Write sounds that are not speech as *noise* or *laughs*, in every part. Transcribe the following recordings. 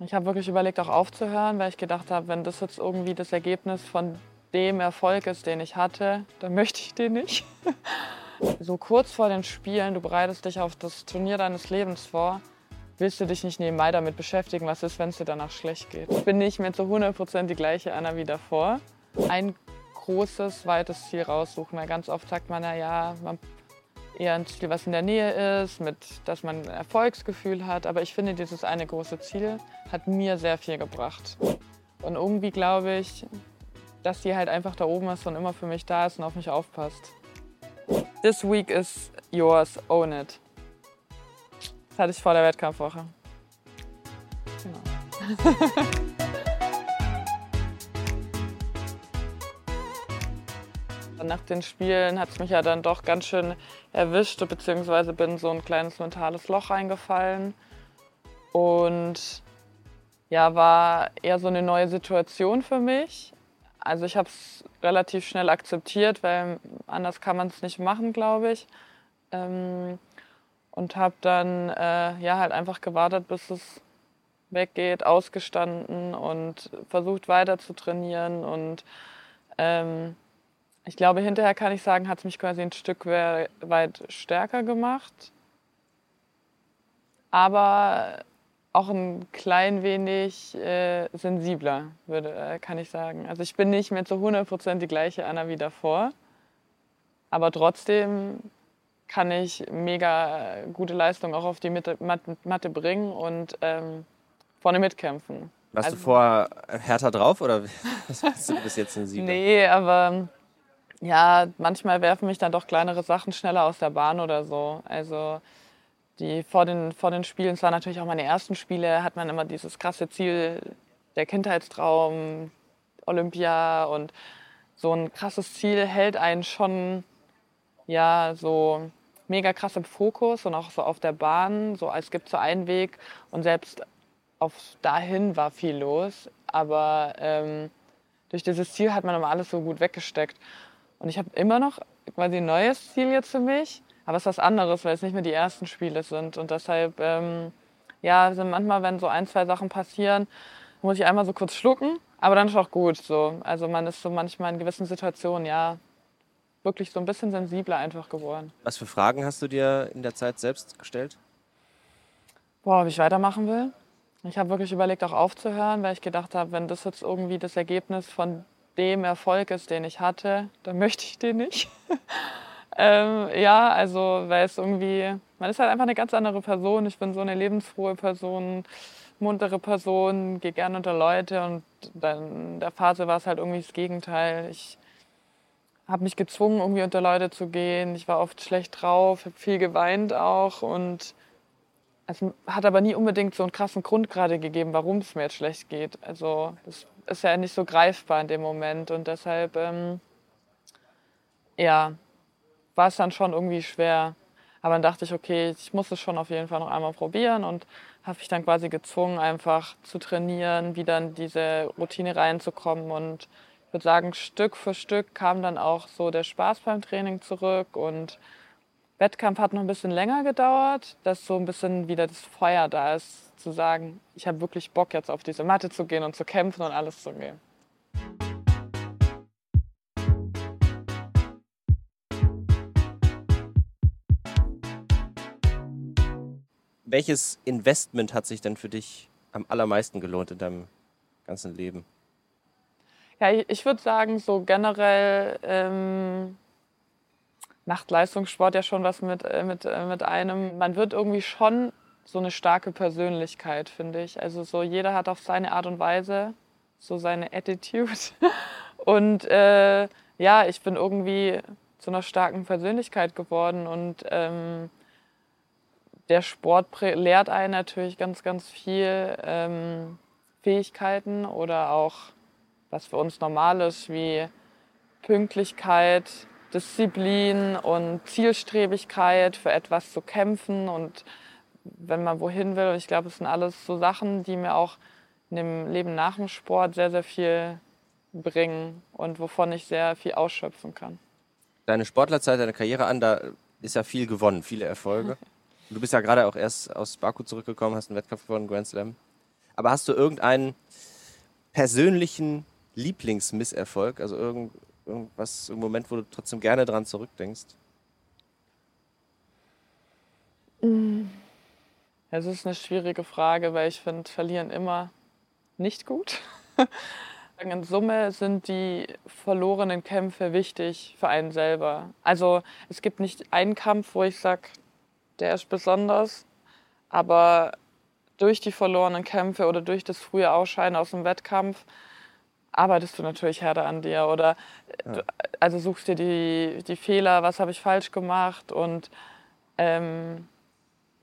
Ich habe wirklich überlegt, auch aufzuhören, weil ich gedacht habe, wenn das jetzt irgendwie das Ergebnis von dem Erfolg ist, den ich hatte, dann *laughs* möchte ich den nicht. so kurz vor den Spielen, du bereitest dich auf das Turnier deines Lebens vor, willst du dich nicht nebenbei damit beschäftigen, was ist, wenn es dir danach schlecht geht. Ich bin nicht mehr zu 100% die gleiche Anna wie davor. Ein großes, weites Ziel raussuchen, weil ganz oft sagt man, na ja, man eher ein Ziel, was in der Nähe ist, mit, dass man ein Erfolgsgefühl hat. Aber ich finde, dieses eine große Ziel hat mir sehr viel gebracht. Und irgendwie glaube ich, dass die halt einfach da oben ist und immer für mich da ist und auf mich aufpasst. This week is yours, own it. Das hatte ich vor der Wettkampfwoche. Genau. *laughs* Nach den Spielen hat es mich ja dann doch ganz schön erwischt, beziehungsweise bin so ein kleines mentales Loch eingefallen. Und ja, war eher so eine neue Situation für mich. Also ich habe es relativ schnell akzeptiert, weil anders kann man es nicht machen, glaube ich. Ähm, und habe dann äh, ja halt einfach gewartet, bis es weggeht, ausgestanden und versucht weiter zu trainieren und ähm, ich glaube, hinterher kann ich sagen, hat es mich quasi ein Stück weit stärker gemacht. Aber auch ein klein wenig äh, sensibler, würde, äh, kann ich sagen. Also ich bin nicht mehr zu 100% die gleiche Anna wie davor. Aber trotzdem kann ich mega gute Leistung auch auf die Matte, Matte bringen und ähm, vorne mitkämpfen. Warst also, du vorher härter drauf oder *laughs* bist du bis jetzt sensibler? Nee, aber ja, manchmal werfen mich dann doch kleinere Sachen schneller aus der Bahn oder so. Also die vor den, vor den Spielen, es waren natürlich auch meine ersten Spiele, hat man immer dieses krasse Ziel, der Kindheitstraum, Olympia und so ein krasses Ziel hält einen schon ja so mega krass im Fokus und auch so auf der Bahn, so als gibt so einen Weg und selbst auf dahin war viel los, aber ähm, durch dieses Ziel hat man immer alles so gut weggesteckt. Und ich habe immer noch quasi ein neues Ziel jetzt für mich, aber es ist was anderes, weil es nicht mehr die ersten Spiele sind. Und deshalb, ähm, ja, sind manchmal, wenn so ein, zwei Sachen passieren, muss ich einmal so kurz schlucken, aber dann ist auch gut so. Also man ist so manchmal in gewissen Situationen, ja, wirklich so ein bisschen sensibler einfach geworden. Was für Fragen hast du dir in der Zeit selbst gestellt? Boah, ob ich weitermachen will. Ich habe wirklich überlegt, auch aufzuhören, weil ich gedacht habe, wenn das jetzt irgendwie das Ergebnis von dem Erfolg ist, den ich hatte, dann möchte ich den nicht. *laughs* ähm, ja, also weil es irgendwie, man ist halt einfach eine ganz andere Person. Ich bin so eine lebensfrohe Person, muntere Person, gehe gerne unter Leute und dann in der Phase war es halt irgendwie das Gegenteil. Ich habe mich gezwungen, irgendwie unter Leute zu gehen. Ich war oft schlecht drauf, habe viel geweint auch und es hat aber nie unbedingt so einen krassen Grund gerade gegeben, warum es mir jetzt schlecht geht. Also das ist ja nicht so greifbar in dem Moment und deshalb ähm, ja, war es dann schon irgendwie schwer. Aber dann dachte ich, okay, ich muss es schon auf jeden Fall noch einmal probieren und habe mich dann quasi gezwungen, einfach zu trainieren, wieder in diese Routine reinzukommen. Und ich würde sagen, Stück für Stück kam dann auch so der Spaß beim Training zurück und Wettkampf hat noch ein bisschen länger gedauert, dass so ein bisschen wieder das Feuer da ist, zu sagen, ich habe wirklich Bock jetzt auf diese Matte zu gehen und zu kämpfen und alles zu geben. Welches Investment hat sich denn für dich am allermeisten gelohnt in deinem ganzen Leben? Ja, ich würde sagen, so generell ähm, macht Leistungssport ja schon was mit, äh, mit, äh, mit einem. Man wird irgendwie schon so eine starke Persönlichkeit, finde ich. Also so jeder hat auf seine Art und Weise so seine Attitude. *laughs* Und äh, ja, ich bin irgendwie zu einer starken Persönlichkeit geworden und ähm, der Sport lehrt einen natürlich ganz, ganz viel ähm, Fähigkeiten oder auch was für uns normal ist, wie Pünktlichkeit, Disziplin und Zielstrebigkeit für etwas zu kämpfen und wenn man wohin will. Und ich glaube, es sind alles so Sachen, die mir auch in dem Leben nach dem Sport sehr, sehr viel bringen und wovon ich sehr viel ausschöpfen kann. Deine Sportlerzeit, deine Karriere an, da ist ja viel gewonnen, viele Erfolge. *laughs* Du bist ja gerade auch erst aus Baku zurückgekommen, hast einen Wettkampf gewonnen, Grand Slam. Aber hast du irgendeinen persönlichen Lieblingsmisserfolg? Also irgend, irgendwas, im Moment, wo du trotzdem gerne dran zurückdenkst? Es ist eine schwierige Frage, weil ich finde, verlieren immer nicht gut. *laughs* In Summe sind die verlorenen Kämpfe wichtig für einen selber. Also es gibt nicht einen Kampf, wo ich sage, der ist besonders, aber durch die verlorenen Kämpfe oder durch das frühe Ausscheiden aus dem Wettkampf arbeitest du natürlich härter an dir oder ja. du, also suchst dir die, die Fehler, was habe ich falsch gemacht und ähm,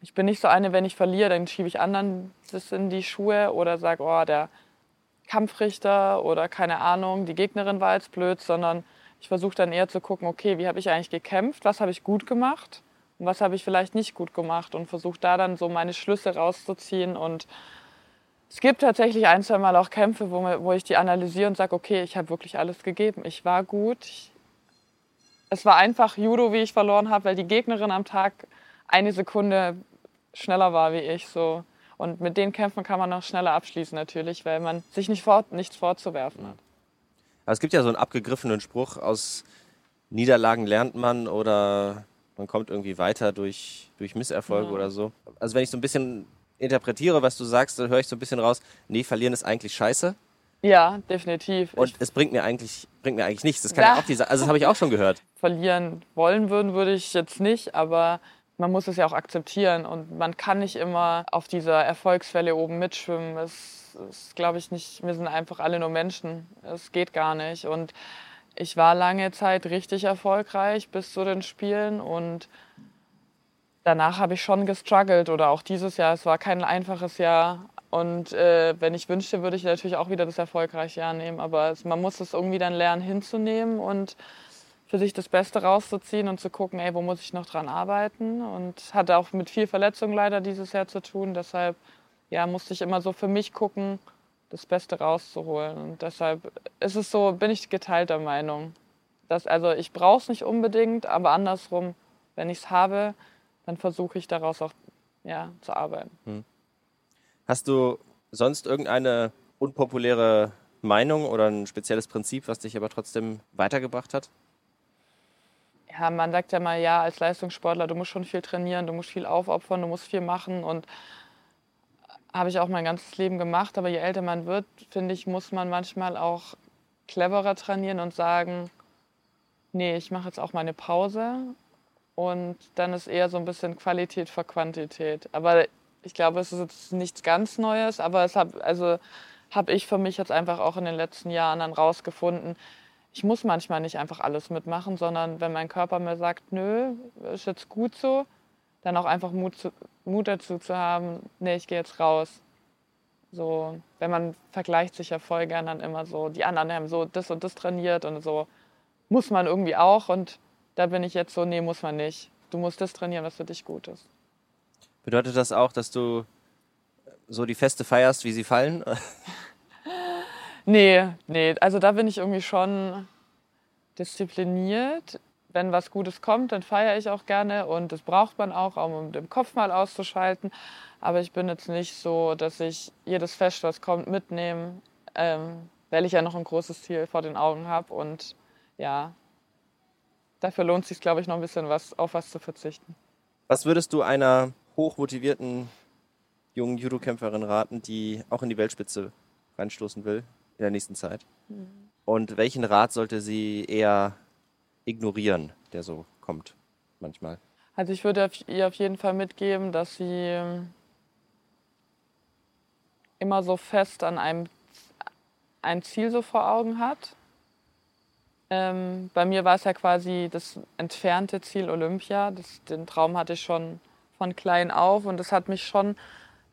ich bin nicht so eine, wenn ich verliere, dann schiebe ich anderen das in die Schuhe oder sage, oh, der Kampfrichter oder keine Ahnung, die Gegnerin war jetzt blöd, sondern ich versuche dann eher zu gucken, okay, wie habe ich eigentlich gekämpft, was habe ich gut gemacht und was habe ich vielleicht nicht gut gemacht und versuche da dann so meine Schlüsse rauszuziehen und es gibt tatsächlich ein, zwei Mal auch Kämpfe, wo, wo ich die analysiere und sage, okay, ich habe wirklich alles gegeben. Ich war gut. Ich, es war einfach Judo, wie ich verloren habe, weil die Gegnerin am Tag eine Sekunde schneller war wie ich. So. Und mit den Kämpfen kann man noch schneller abschließen natürlich, weil man sich nicht vor, nichts vorzuwerfen hat. Aber es gibt ja so einen abgegriffenen Spruch, aus Niederlagen lernt man oder man kommt irgendwie weiter durch, durch Misserfolge ja. oder so. Also wenn ich so ein bisschen interpretiere, was du sagst, dann höre ich so ein bisschen raus, nee, verlieren ist eigentlich scheiße. Ja, definitiv. Und ich es bringt mir eigentlich, bringt mir eigentlich nichts. Das kann ja. auch diese, also das habe ich auch schon gehört. *laughs* Verlieren wollen würden würde ich jetzt nicht, aber man muss es ja auch akzeptieren und man kann nicht immer auf dieser Erfolgswelle oben mitschwimmen. Es ist, glaube ich, nicht, wir sind einfach alle nur Menschen. Es geht gar nicht. Und ich war lange Zeit richtig erfolgreich bis zu den Spielen und danach habe ich schon gestruggelt oder auch dieses Jahr. Es war kein einfaches Jahr. Und äh, wenn ich wünschte, würde ich natürlich auch wieder das erfolgreiche Jahr nehmen. Aber es, man muss es irgendwie dann lernen hinzunehmen und für sich das Beste rauszuziehen und zu gucken, ey, wo muss ich noch dran arbeiten. Und hatte auch mit viel Verletzung leider dieses Jahr zu tun. Deshalb ja, musste ich immer so für mich gucken, das Beste rauszuholen. Und deshalb ist es so, bin ich geteilter Meinung. Dass, also ich brauche es nicht unbedingt, aber andersrum, wenn ich es habe, dann versuche ich daraus auch ja, zu arbeiten. Hm. Hast du sonst irgendeine unpopuläre Meinung oder ein spezielles Prinzip, was dich aber trotzdem weitergebracht hat? ja, man sagt ja mal, ja, als Leistungssportler, du musst schon viel trainieren, du musst viel aufopfern, du musst viel machen und habe ich auch mein ganzes Leben gemacht. Aber je älter man wird, finde ich, muss man manchmal auch cleverer trainieren und sagen, nee, ich mache jetzt auch meine Pause und dann ist eher so ein bisschen Qualität vor Quantität. Aber ich glaube, es ist jetzt nichts ganz Neues, aber es habe also habe ich für mich jetzt einfach auch in den letzten Jahren dann rausgefunden, ich muss manchmal nicht einfach alles mitmachen, sondern wenn mein Körper mir sagt, nö, ist jetzt gut so, dann auch einfach Mut, zu, Mut dazu zu haben, nee, ich gehe jetzt raus. So, wenn man vergleicht sich ja voll gern dann immer so, die anderen haben so das und das trainiert und so muss man irgendwie auch und da bin ich jetzt so, nee, muss man nicht. Du musst das trainieren, was für dich gut ist. Bedeutet das auch, dass du so die Feste feierst, wie sie fallen? *laughs* Nee, nee, also da bin ich irgendwie schon diszipliniert. Wenn was Gutes kommt, dann feiere ich auch gerne und das braucht man auch, um den Kopf mal auszuschalten. Aber ich bin jetzt nicht so, dass ich jedes Fest, was kommt, mitnehme, ähm, weil ich ja noch ein großes Ziel vor den Augen habe. Und ja, dafür lohnt es sich, glaube ich, noch ein bisschen was, auf was zu verzichten. Was würdest du einer hochmotivierten jungen Judo-Kämpferin raten, die auch in die Weltspitze reinstoßen will? in der nächsten Zeit? Mhm. Und welchen Rat sollte sie eher ignorieren, der so kommt manchmal? Also ich würde ihr auf jeden Fall mitgeben, dass sie ähm, immer so fest an einem ein Ziel so vor Augen hat. Ähm, bei mir war es ja quasi das entfernte Ziel Olympia. Das, den Traum hatte ich schon von klein auf und das hat mich schon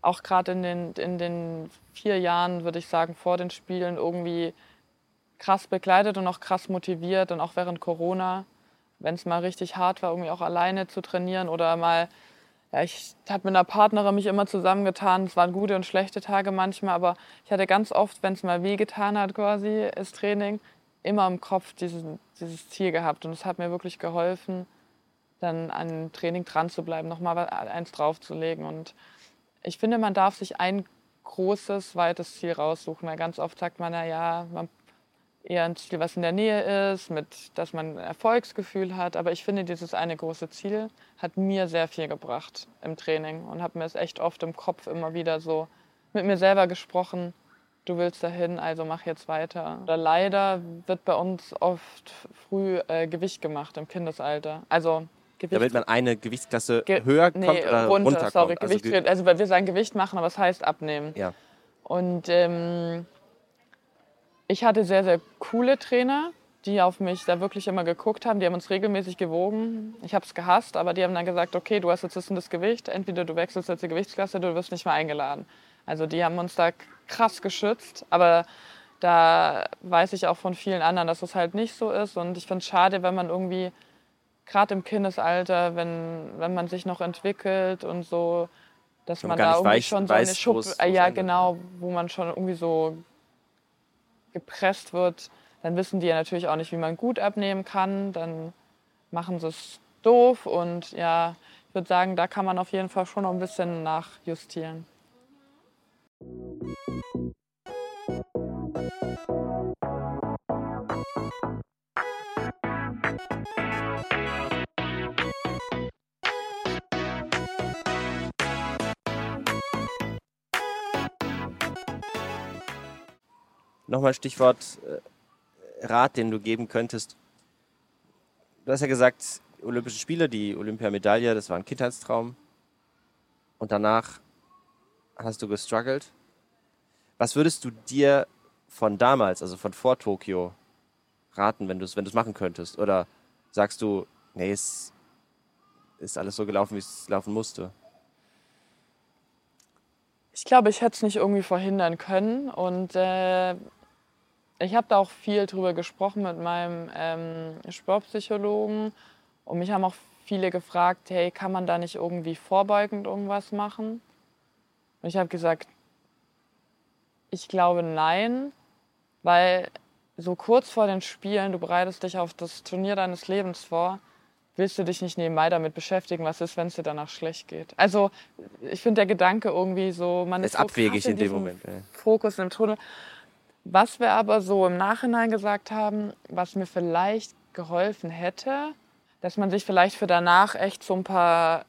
auch gerade in den, in den vier Jahren, würde ich sagen, vor den Spielen irgendwie krass begleitet und auch krass motiviert und auch während Corona, wenn es mal richtig hart war, irgendwie auch alleine zu trainieren oder mal, ja, ich habe mit einer Partnerin mich immer zusammengetan. Es waren gute und schlechte Tage manchmal, aber ich hatte ganz oft, wenn es mal wehgetan hat, quasi, das Training, immer im Kopf dieses, dieses Ziel gehabt und es hat mir wirklich geholfen, dann an Training dran zu bleiben, nochmal eins draufzulegen und ich finde, man darf sich ein großes, weites Ziel raussuchen. Weil ganz oft sagt man, ja, man eher ein Ziel, was in der Nähe ist, mit, dass man ein Erfolgsgefühl hat. Aber ich finde, dieses eine große Ziel hat mir sehr viel gebracht im Training und habe mir es echt oft im Kopf immer wieder so mit mir selber gesprochen. Du willst dahin, also mach jetzt weiter. Oder leider wird bei uns oft früh äh, Gewicht gemacht im Kindesalter. Also Gewicht. Damit man eine Gewichtsklasse Ge höher kommt nee, oder runter, runter sorry, also Gewicht, also weil wir sagen Gewicht machen, aber es heißt abnehmen. Ja. Und ähm, ich hatte sehr, sehr coole Trainer, die auf mich da wirklich immer geguckt haben. Die haben uns regelmäßig gewogen. Ich habe es gehasst, aber die haben dann gesagt, okay, du hast jetzt das und das Gewicht. Entweder du wechselst jetzt die Gewichtsklasse, du wirst nicht mehr eingeladen. Also die haben uns da krass geschützt. Aber da weiß ich auch von vielen anderen, dass es halt nicht so ist. Und ich finde es schade, wenn man irgendwie, gerade im Kindesalter, wenn, wenn man sich noch entwickelt und so, dass man, man da irgendwie weiß, schon so eine Schuppe, ja genau, wo man schon irgendwie so gepresst wird, dann wissen die ja natürlich auch nicht, wie man gut abnehmen kann. Dann machen sie es doof und ja, ich würde sagen, da kann man auf jeden Fall schon noch ein bisschen nachjustieren. Nochmal Stichwort äh, Rat, den du geben könntest. Du hast ja gesagt, Olympische Spiele, die Olympiamedaille, das war ein Kindheitstraum. Und danach hast du gestruggelt. Was würdest du dir von damals, also von vor Tokio, raten, wenn du es wenn machen könntest? Oder sagst du, nee, es ist alles so gelaufen, wie es laufen musste? Ich glaube, ich hätte es nicht irgendwie verhindern können. Und äh, ich habe da auch viel drüber gesprochen mit meinem ähm, Sportpsychologen und mich haben auch viele gefragt, hey, kann man da nicht irgendwie vorbeugend irgendwas machen? Und ich habe gesagt, ich glaube nein, weil so kurz vor den Spielen, du bereitest dich auf das Turnier deines Lebens vor, willst du dich nicht nebenbei damit beschäftigen, was ist, wenn es dir danach schlecht geht. Also ich finde der Gedanke irgendwie so, man ist, ist so abwegig in, in dem Moment. Fokus im Tunnel. Was wir aber so im Nachhinein gesagt haben, was mir vielleicht geholfen hätte, dass man sich vielleicht für danach echt so ein paar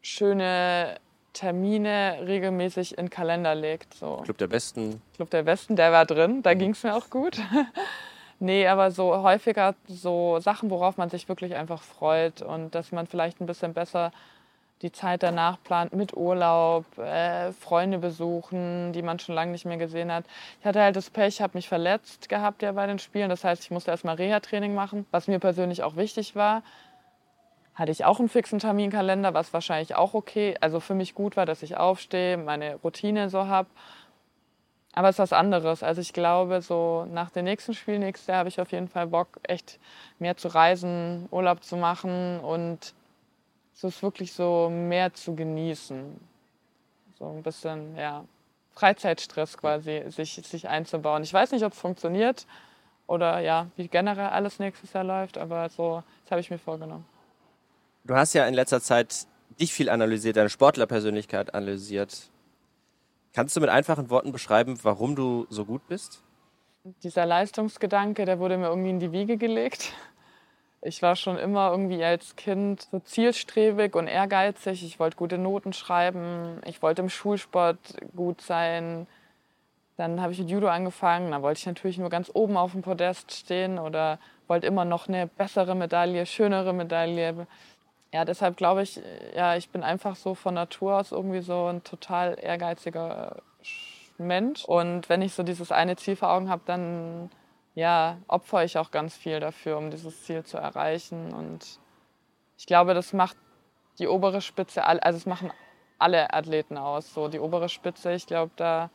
schöne Termine regelmäßig in den Kalender legt. So. Club der Besten. Club der Besten, der war drin, da mhm. ging es mir auch gut. *laughs* nee, aber so häufiger so Sachen, worauf man sich wirklich einfach freut und dass man vielleicht ein bisschen besser die Zeit danach plant mit Urlaub, äh, Freunde besuchen, die man schon lange nicht mehr gesehen hat. Ich hatte halt das Pech, habe mich verletzt gehabt ja bei den Spielen. Das heißt, ich musste erstmal Reha-Training machen, was mir persönlich auch wichtig war. Hatte ich auch einen fixen Terminkalender, was wahrscheinlich auch okay, also für mich gut war, dass ich aufstehe, meine Routine so habe. Aber es ist was anderes. Also ich glaube, so nach dem nächsten Spiel nächstes Jahr habe ich auf jeden Fall Bock, echt mehr zu reisen, Urlaub zu machen und so ist wirklich so mehr zu genießen. So ein bisschen, ja, Freizeitstress quasi sich, sich einzubauen. Ich weiß nicht, ob es funktioniert oder ja, wie generell alles nächstes Jahr läuft, aber so, das habe ich mir vorgenommen. Du hast ja in letzter Zeit dich viel analysiert, deine Sportlerpersönlichkeit analysiert. Kannst du mit einfachen Worten beschreiben, warum du so gut bist? Dieser Leistungsgedanke, der wurde mir irgendwie in die Wiege gelegt. Ich war schon immer irgendwie als Kind so zielstrebig und ehrgeizig. Ich wollte gute Noten schreiben. Ich wollte im Schulsport gut sein. Dann habe ich mit Judo angefangen. Da wollte ich natürlich nur ganz oben auf dem Podest stehen oder wollte immer noch eine bessere Medaille, schönere Medaille. Ja, deshalb glaube ich, ja, ich bin einfach so von Natur aus irgendwie so ein total ehrgeiziger Mensch. Und wenn ich so dieses eine Ziel vor Augen habe, dann ja, opfere ich auch ganz viel dafür, um dieses Ziel zu erreichen. Und ich glaube, das macht die obere Spitze, also es machen alle Athleten aus. So die obere Spitze, ich glaube, da,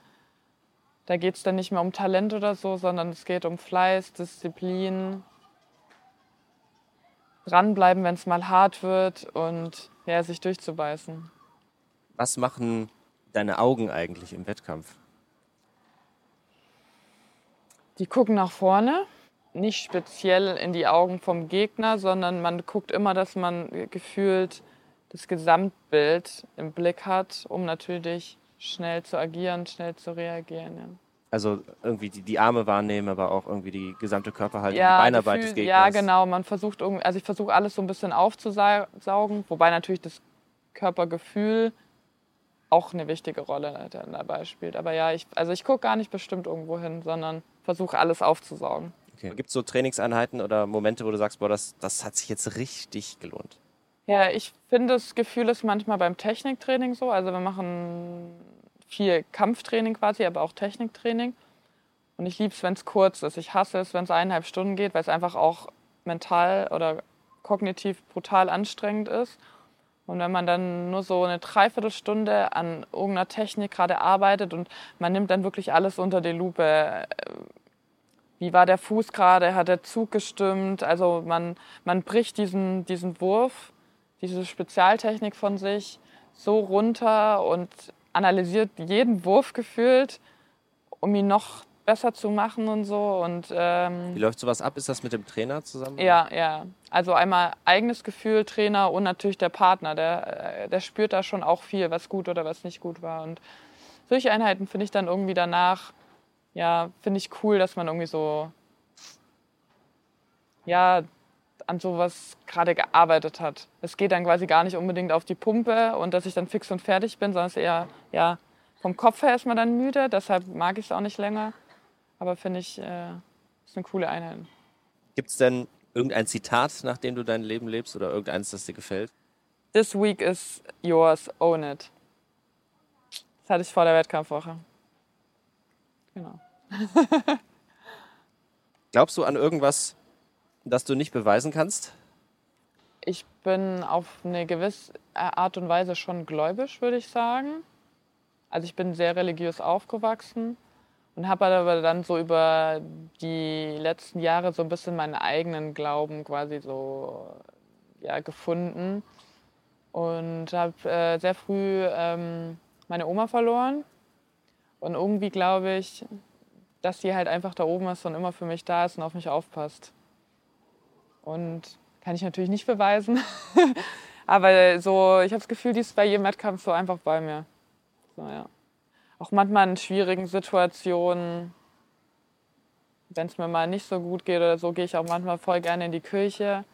da geht es dann nicht mehr um Talent oder so, sondern es geht um Fleiß, Disziplin, dranbleiben, wenn es mal hart wird und ja, sich durchzubeißen. Was machen deine Augen eigentlich im Wettkampf? Die gucken nach vorne, nicht speziell in die Augen vom Gegner, sondern man guckt immer, dass man gefühlt das Gesamtbild im Blick hat, um natürlich schnell zu agieren, schnell zu reagieren. Ja. Also irgendwie die, die Arme wahrnehmen, aber auch irgendwie die gesamte Körperhaltung, ja, die Beinarbeit Gefühl, des Gegners. Ja, genau. Man versucht irgendwie, also ich versuche alles so ein bisschen aufzusaugen, wobei natürlich das Körpergefühl auch eine wichtige Rolle dabei spielt. Aber ja, ich, also ich gucke gar nicht bestimmt irgendwo hin, sondern versuche alles aufzusaugen. Okay. Gibt es so Trainingseinheiten oder Momente, wo du sagst, boah, das, das hat sich jetzt richtig gelohnt? Ja, ich finde, das Gefühl ist manchmal beim Techniktraining so. Also wir machen viel Kampftraining quasi, aber auch Techniktraining. Und ich liebe es, wenn es kurz ist. Ich hasse es, wenn es eineinhalb Stunden geht, weil es einfach auch mental oder kognitiv brutal anstrengend ist. Und wenn man dann nur so eine Dreiviertelstunde an irgendeiner Technik gerade arbeitet und man nimmt dann wirklich alles unter die Lupe. äh, Wie war der Fuß gerade? Hat der Zug gestimmt? Also man, man bricht diesen, diesen Wurf, diese Spezialtechnik von sich so runter und analysiert jeden Wurf gefühlt, um ihn noch besser zu machen und so. Und ähm, Wie läuft sowas ab? Ist das mit dem Trainer zusammen? ja, ja. Also einmal eigenes Gefühl, Trainer und natürlich der Partner. Der, äh, der spürt da schon auch viel, was gut oder was nicht gut war. Und solche Einheiten finde ich dann irgendwie danach, ja, finde ich cool, dass man irgendwie so, ja, an sowas gerade gearbeitet hat. Es geht dann quasi gar nicht unbedingt auf die Pumpe und dass ich dann fix und fertig bin, sondern es ist eher, ja, vom Kopf her ist man dann müde, deshalb mag ich es auch nicht länger. Aber finde ich, äh, ist eine coole Einheit. Gibt es denn irgendein Zitat, nach dem du dein Leben lebst oder irgendeins, das dir gefällt? This week is yours, own it. Das hatte ich vor der Wettkampfwoche. Genau. *laughs* Glaubst du an irgendwas, das du nicht beweisen kannst? Ich bin auf eine gewisse Art und Weise schon gläubisch, würde ich sagen. Also ich bin sehr religiös aufgewachsen und habe aber dann so über die letzten Jahre so ein bisschen meinen eigenen Glauben quasi so ja, gefunden und habe äh, sehr früh ähm, meine Oma verloren und irgendwie glaube ich, dass sie halt einfach da oben ist und immer für mich da ist und auf mich aufpasst. Und kann ich natürlich nicht beweisen, *laughs* aber so ich habe das Gefühl, die ist bei jedem Wettkampf so einfach bei mir. So, ja auch manchmal in schwierigen Situationen, wenn es mir mal nicht so gut geht oder so, gehe ich auch manchmal voll gerne in die Kirche.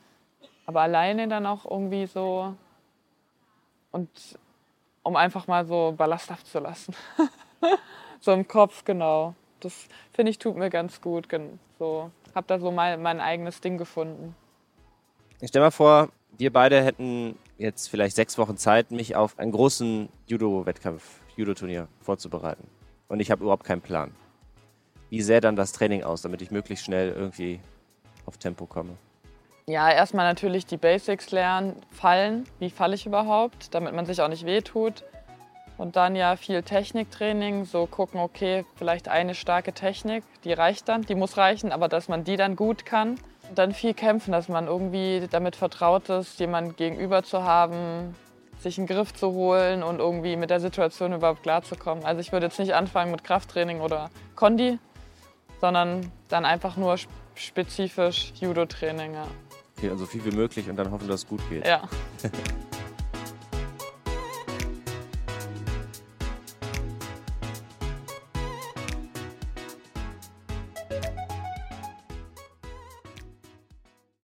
Aber alleine dann auch irgendwie so. Und um einfach mal so ballasthaft zu lassen. *laughs* so im Kopf, genau. Das finde ich tut mir ganz gut. So, habe da so mein, mein eigenes Ding gefunden. Ich stell mal vor, wir beide hätten jetzt vielleicht sechs Wochen Zeit, mich auf einen großen Judo-Wettkampf Judo-Turnier vorzubereiten. Und ich habe überhaupt keinen Plan. Wie sähe dann das Training aus, damit ich möglichst schnell irgendwie auf Tempo komme? Ja, erstmal natürlich die Basics lernen, fallen. Wie falle ich überhaupt, damit man sich auch nicht wehtut. Und dann ja viel Techniktraining, so gucken, okay, vielleicht eine starke Technik, die reicht dann, die muss reichen, aber dass man die dann gut kann. Und dann viel kämpfen, dass man irgendwie damit vertraut ist, jemanden gegenüber zu haben, sich einen Griff zu holen und irgendwie mit der Situation überhaupt klarzukommen. Also ich würde jetzt nicht anfangen mit Krafttraining oder Kondi, sondern dann einfach nur spezifisch Judo-Training. Ja. Okay, also viel wie möglich und dann hoffen, dass es gut geht. Ja. *laughs*